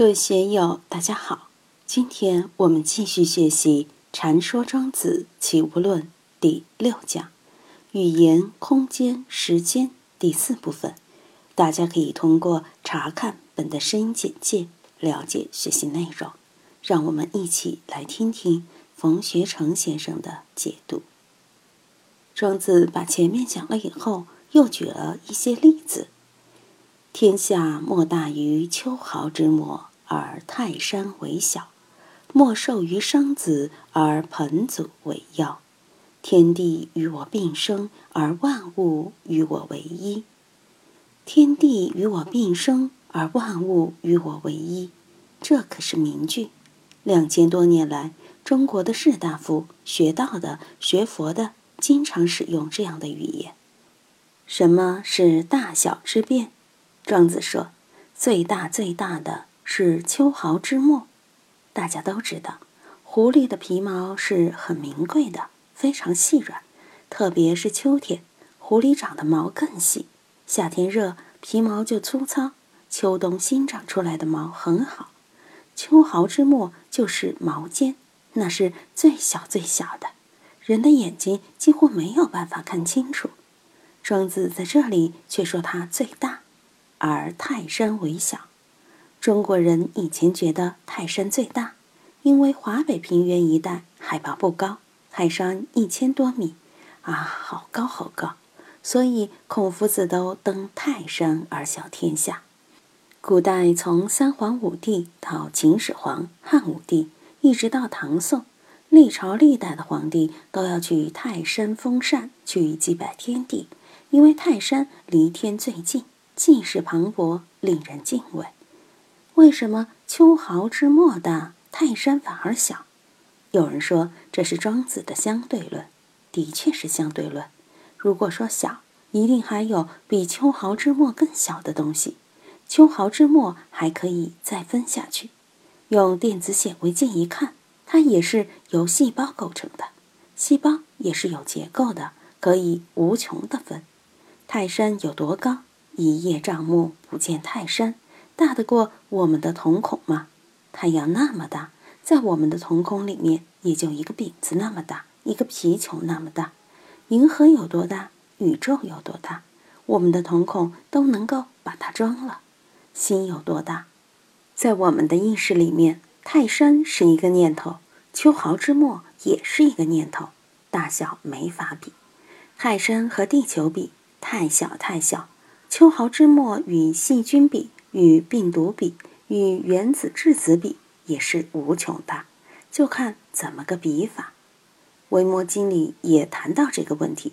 各位学友，大家好！今天我们继续学习《禅说庄子齐物论》第六讲“语言、空间、时间”第四部分。大家可以通过查看本的声音简介了解学习内容。让我们一起来听听冯学成先生的解读。庄子把前面讲了以后，又举了一些例子：“天下莫大于秋毫之末。”而泰山为小，莫寿于生子而盆祖为要。天地与我并生，而万物与我为一。天地与我并生，而万物与我为一，这可是名句。两千多年来，中国的士大夫、学道的、学佛的，经常使用这样的语言。什么是大小之变？庄子说：“最大最大的。”是秋毫之末，大家都知道，狐狸的皮毛是很名贵的，非常细软，特别是秋天，狐狸长的毛更细。夏天热，皮毛就粗糙；秋冬新长出来的毛很好。秋毫之末就是毛尖，那是最小最小的，人的眼睛几乎没有办法看清楚。庄子在这里却说它最大，而泰山为小。中国人以前觉得泰山最大，因为华北平原一带海拔不高，泰山一千多米，啊，好高好高，所以孔夫子都登泰山而小天下。古代从三皇五帝到秦始皇、汉武帝，一直到唐宋，历朝历代的皇帝都要去泰山封禅，去祭拜天地，因为泰山离天最近，气势磅礴，令人敬畏。为什么秋毫之末大，泰山反而小？有人说这是庄子的相对论，的确是相对论。如果说小，一定还有比秋毫之末更小的东西。秋毫之末还可以再分下去，用电子显微镜一看，它也是由细胞构成的，细胞也是有结构的，可以无穷的分。泰山有多高？一叶障目，不见泰山。大得过我们的瞳孔吗？太阳那么大，在我们的瞳孔里面也就一个饼子那么大，一个皮球那么大。银河有多大？宇宙有多大？我们的瞳孔都能够把它装了。心有多大？在我们的意识里面，泰山是一个念头，秋毫之末也是一个念头，大小没法比。泰山和地球比，太小太小；秋毫之末与细菌比。与病毒比，与原子质子比，也是无穷大，就看怎么个比法。维摩经里也谈到这个问题。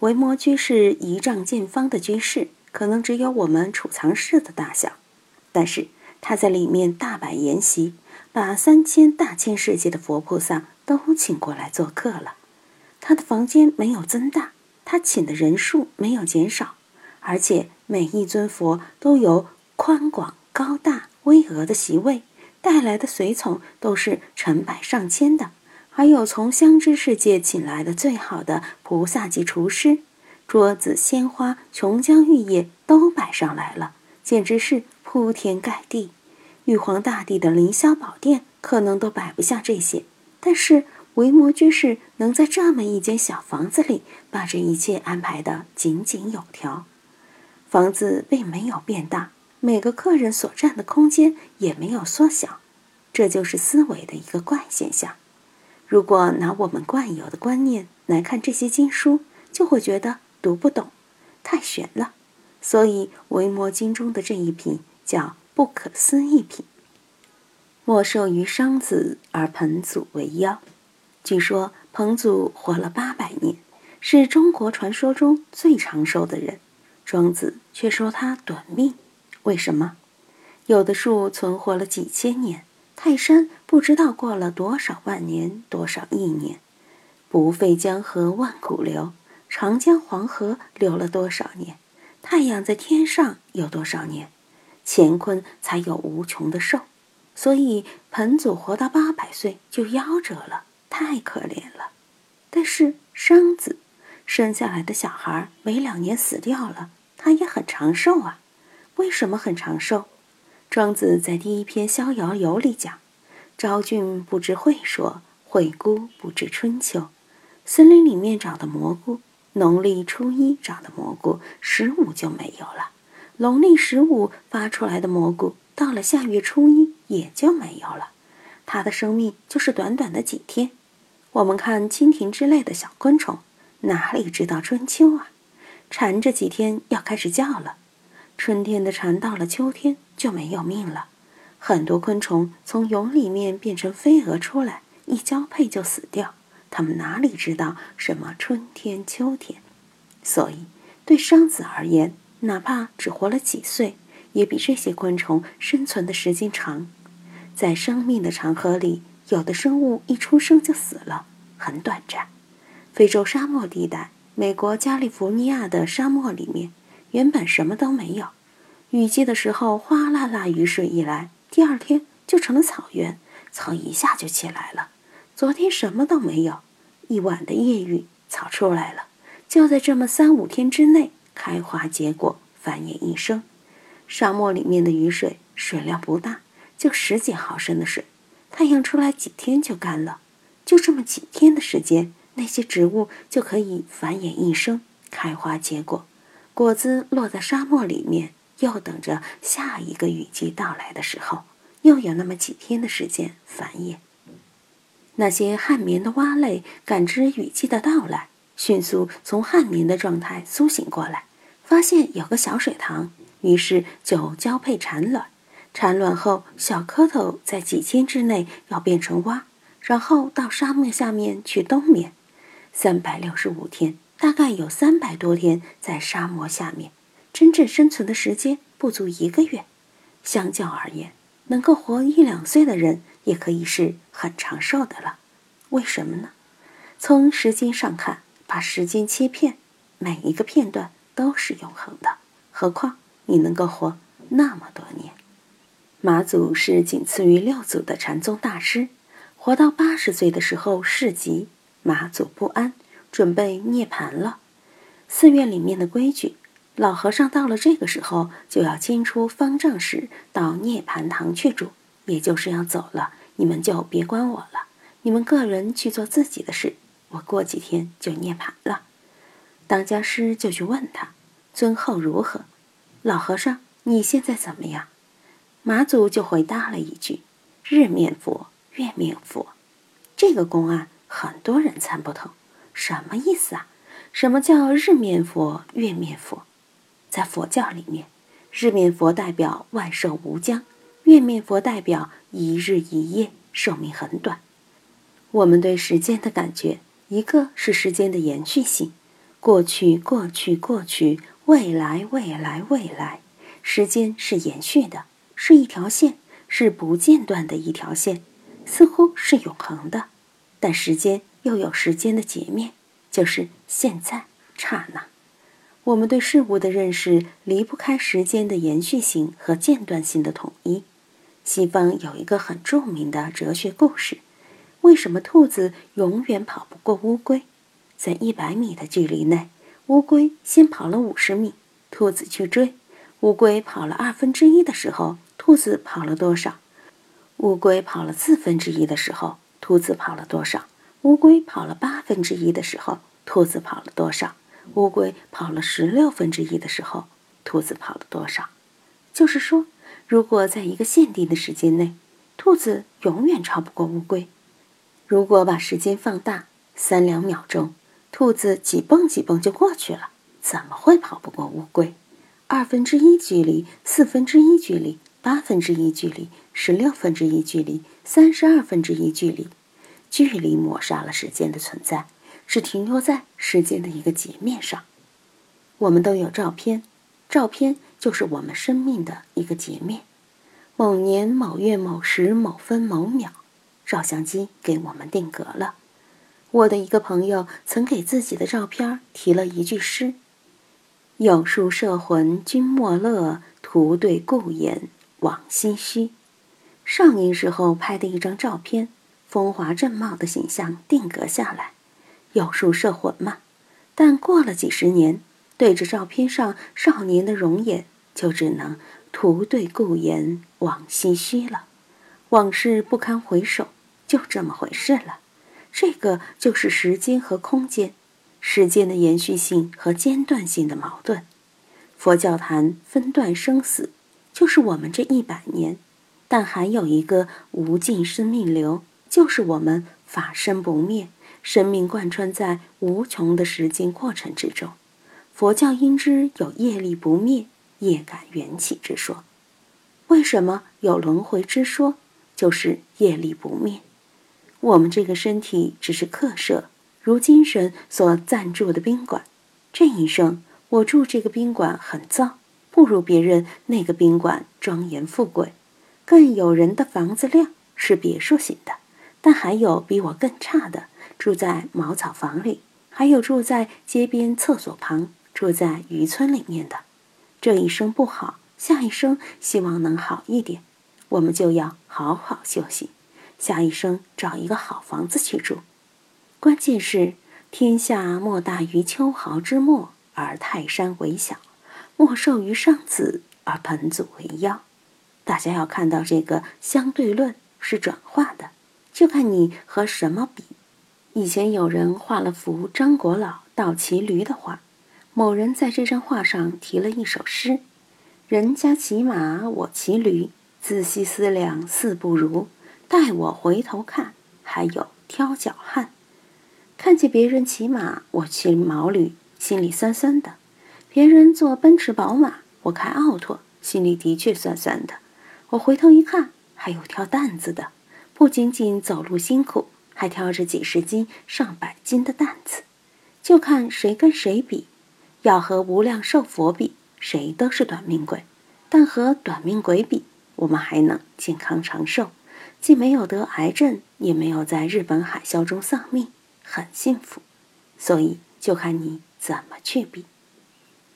维摩居士一丈见方的居室，可能只有我们储藏室的大小，但是他在里面大摆筵席，把三千大千世界的佛菩萨都请过来做客了。他的房间没有增大，他请的人数没有减少，而且每一尊佛都有。宽广高大巍峨的席位，带来的随从都是成百上千的，还有从香知世界请来的最好的菩萨级厨师，桌子、鲜花、琼浆玉液都摆上来了，简直是铺天盖地。玉皇大帝的凌霄宝殿可能都摆不下这些，但是维摩居士能在这么一间小房子里把这一切安排得井井有条，房子并没有变大。每个客人所占的空间也没有缩小，这就是思维的一个怪现象。如果拿我们惯有的观念来看这些经书，就会觉得读不懂，太玄了。所以《维摩经》中的这一品叫不可思议品。莫受于商子而彭祖为妖。据说彭祖活了八百年，是中国传说中最长寿的人。庄子却说他短命。为什么？有的树存活了几千年，泰山不知道过了多少万年、多少亿年。不废江河万古流，长江黄河流了多少年？太阳在天上有多少年？乾坤才有无穷的寿。所以彭祖活到八百岁就夭折了，太可怜了。但是商子生下来的小孩没两年死掉了，他也很长寿啊。为什么很长寿？庄子在第一篇《逍遥游》里讲：“昭君不知晦朔，惠姑不知春秋。”森林里面长的蘑菇，农历初一长的蘑菇，十五就没有了；农历十五发出来的蘑菇，到了下月初一也就没有了。它的生命就是短短的几天。我们看蜻蜓之类的小昆虫，哪里知道春秋啊？蝉这几天要开始叫了。春天的蝉到了秋天就没有命了。很多昆虫从蛹里面变成飞蛾出来，一交配就死掉。他们哪里知道什么春天、秋天？所以，对商子而言，哪怕只活了几岁，也比这些昆虫生存的时间长。在生命的长河里，有的生物一出生就死了，很短暂。非洲沙漠地带，美国加利福尼亚的沙漠里面，原本什么都没有。雨季的时候，哗啦啦雨水一来，第二天就成了草原，草一下就起来了。昨天什么都没有，一晚的夜雨，草出来了，就在这么三五天之内开花结果，繁衍一生。沙漠里面的雨水水量不大，就十几毫升的水，太阳出来几天就干了，就这么几天的时间，那些植物就可以繁衍一生，开花结果，果子落在沙漠里面，又等着下一个雨季到来的时候，又有那么几天的时间繁衍。那些旱眠的蛙类感知雨季的到来，迅速从旱眠的状态苏醒过来，发现有个小水塘，于是就交配产卵。产卵后，小蝌蚪在几天之内要变成蛙，然后到沙漠下面去冬眠。三百六十五天，大概有三百多天在沙漠下面，真正生存的时间不足一个月。相较而言，能够活一两岁的人。也可以是很长寿的了，为什么呢？从时间上看，把时间切片，每一个片段都是永恒的。何况你能够活那么多年。马祖是仅次于六祖的禅宗大师，活到八十岁的时候逝疾，马祖不安，准备涅槃了。寺院里面的规矩，老和尚到了这个时候就要牵出方丈室到涅槃堂去住，也就是要走了。你们就别管我了，你们个人去做自己的事。我过几天就涅槃了。当家师就去问他，尊后如何？老和尚，你现在怎么样？马祖就回答了一句：“日面佛，月面佛。”这个公案很多人参不透，什么意思啊？什么叫日面佛、月面佛？在佛教里面，日面佛代表万寿无疆。月面佛代表一日一夜，寿命很短。我们对时间的感觉，一个是时间的延续性，过去过去过去，未来未来未来，时间是延续的，是一条线，是不间断的一条线，似乎是永恒的。但时间又有时间的截面，就是现在刹那。我们对事物的认识离不开时间的延续性和间断性的统一。西方有一个很著名的哲学故事：为什么兔子永远跑不过乌龟？在一百米的距离内，乌龟先跑了五十米，兔子去追。乌龟跑了二分之一的时候，兔子跑了多少？乌龟跑了四分之一的时候，兔子跑了多少？乌龟跑了八分之一的时候，兔子跑了多少？乌龟跑了十六分之一的时候，兔子跑了多少？就是说。如果在一个限定的时间内，兔子永远超不过乌龟。如果把时间放大三两秒钟，兔子几蹦几蹦就过去了，怎么会跑不过乌龟？二分之一距离，四分之一距离，八分之一距离，十六分之一距离，三十二分之一距离，距离抹杀了时间的存在，只停留在时间的一个截面上。我们都有照片，照片。就是我们生命的一个截面，某年某月某时某分某秒，照相机给我们定格了。我的一个朋友曾给自己的照片提了一句诗：“有书摄魂君莫乐，徒对故颜往唏嘘。”少年时候拍的一张照片，风华正茂的形象定格下来，有书摄魂嘛。但过了几十年。对着照片上少年的容颜，就只能徒对故言往唏嘘了。往事不堪回首，就这么回事了。这个就是时间和空间，时间的延续性和间断性的矛盾。佛教坛分段生死，就是我们这一百年；但还有一个无尽生命流，就是我们法身不灭，生命贯穿在无穷的时间过程之中。佛教因之有业力不灭、业感缘起之说。为什么有轮回之说？就是业力不灭。我们这个身体只是客舍，如精神所暂住的宾馆。这一生，我住这个宾馆很糟，不如别人那个宾馆庄严富贵。更有人的房子亮，是别墅型的，但还有比我更差的，住在茅草房里，还有住在街边厕所旁，住在渔村里面的。这一生不好，下一生希望能好一点。我们就要好好休息，下一生找一个好房子去住。关键是天下莫大于秋毫之末，而泰山为小；莫寿于上子，而彭祖为妖。大家要看到这个相对论是转化的，就看你和什么比。以前有人画了幅张国老倒骑驴的画，某人在这张画上题了一首诗：“人家骑马，我骑驴。”仔细思量，似不如。待我回头看，还有挑脚汉。看见别人骑马，我骑毛驴，心里酸酸的；别人坐奔驰宝马，我开奥拓，心里的确酸酸的。我回头一看，还有挑担子的，不仅仅走路辛苦，还挑着几十斤、上百斤的担子。就看谁跟谁比。要和无量寿佛比，谁都是短命鬼；但和短命鬼比，我们还能健康长寿，既没有得癌症，也没有在日本海啸中丧命，很幸福。所以就看你怎么去比。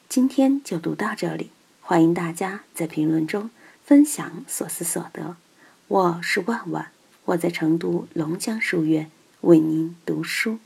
今天就读到这里，欢迎大家在评论中分享所思所得。我是万万，我在成都龙江书院为您读书。